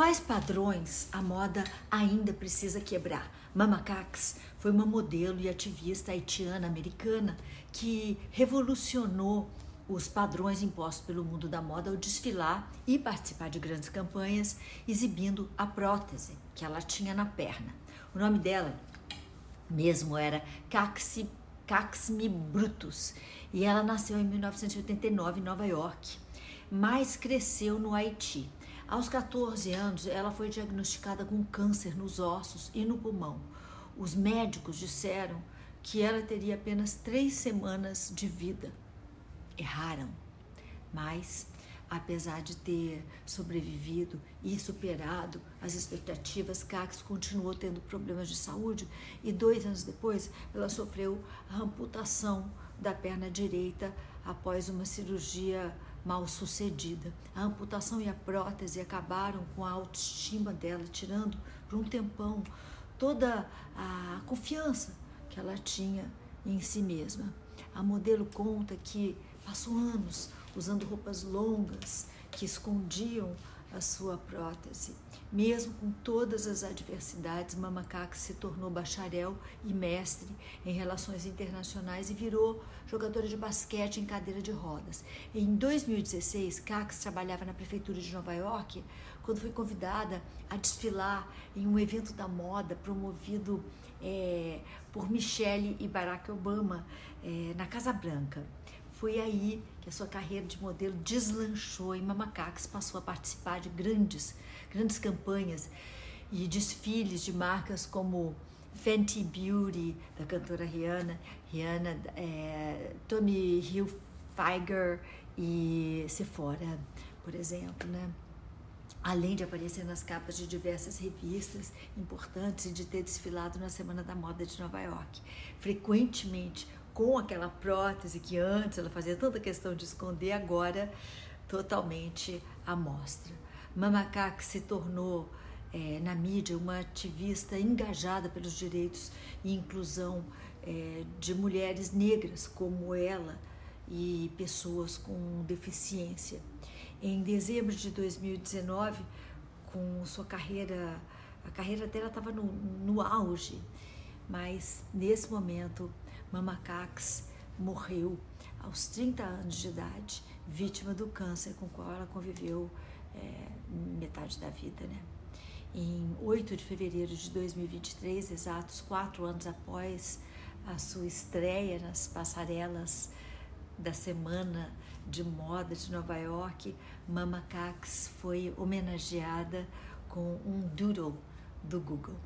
Quais padrões a moda ainda precisa quebrar? Mama Cax foi uma modelo e ativista haitiana-americana que revolucionou os padrões impostos pelo mundo da moda ao desfilar e participar de grandes campanhas exibindo a prótese que ela tinha na perna. O nome dela mesmo era Caxi, Caxmi Brutus e ela nasceu em 1989 em Nova York, mas cresceu no Haiti. Aos 14 anos, ela foi diagnosticada com câncer nos ossos e no pulmão. Os médicos disseram que ela teria apenas três semanas de vida. Erraram, mas apesar de ter sobrevivido e superado as expectativas, Cax continuou tendo problemas de saúde e dois anos depois ela sofreu a amputação da perna direita após uma cirurgia mal sucedida. A amputação e a prótese acabaram com a autoestima dela, tirando por um tempão toda a confiança que ela tinha em si mesma. A modelo conta que passou anos usando roupas longas que escondiam a sua prótese. Mesmo com todas as adversidades, Mamacaque se tornou bacharel e mestre em relações internacionais e virou jogadora de basquete em cadeira de rodas. Em 2016, Cax trabalhava na prefeitura de Nova York quando foi convidada a desfilar em um evento da moda promovido é, por Michelle e Barack Obama é, na Casa Branca. Foi aí que a sua carreira de modelo deslanchou e Mamacax passou a participar de grandes, grandes campanhas e desfiles de marcas como Fenty Beauty, da cantora Rihanna, Rihanna é, Tommy Hilfiger e Sephora, por exemplo, né? além de aparecer nas capas de diversas revistas importantes e de ter desfilado na Semana da Moda de Nova York. Frequentemente com aquela prótese que antes ela fazia tanta questão de esconder, agora totalmente à mostra. Mamacaque se tornou é, na mídia uma ativista engajada pelos direitos e inclusão é, de mulheres negras como ela e pessoas com deficiência. Em dezembro de 2019, com sua carreira, a carreira dela estava no, no auge, mas nesse momento Mama Cax morreu aos 30 anos de idade, vítima do câncer com o qual ela conviveu é, metade da vida, né? Em 8 de fevereiro de 2023, exatos quatro anos após a sua estreia nas passarelas da Semana de Moda de Nova York, Mama Cax foi homenageada com um doodle do Google.